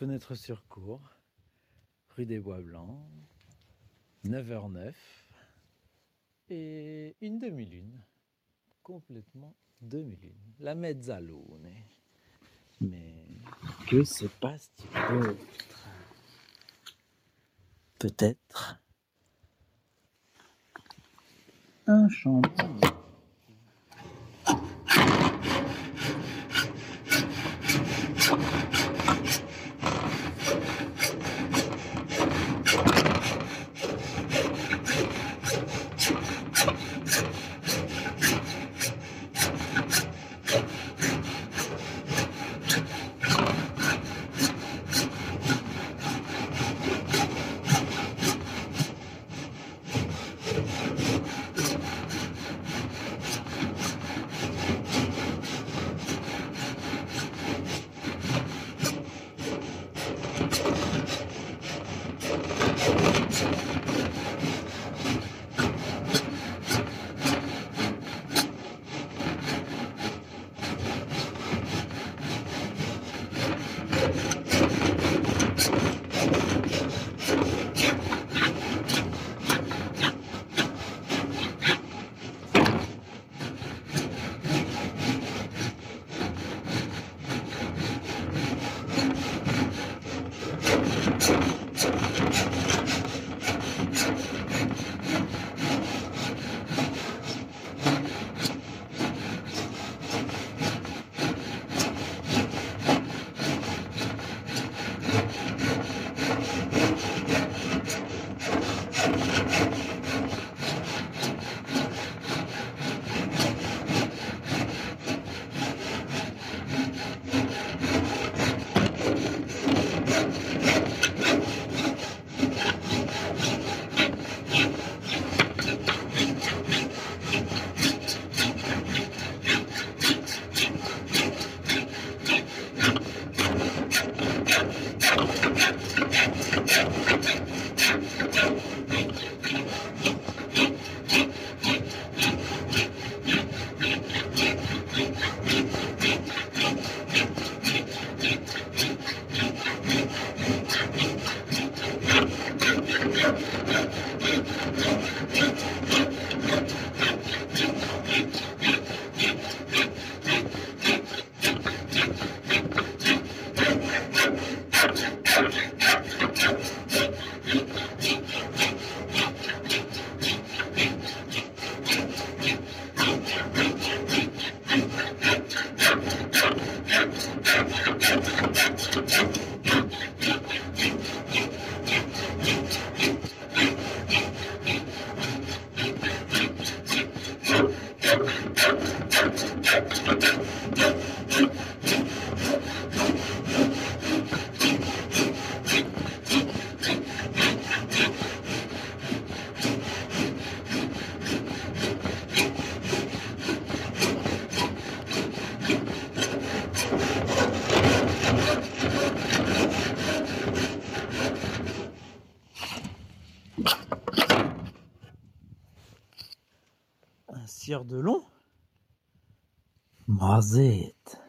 fenêtre sur cour, rue des Bois Blancs, 9h09 et une demi-lune, complètement demi-lune, la mezzalune. Mais que se passe-t-il d'autre? Peut-être un chantier. Un cire de long Mazette.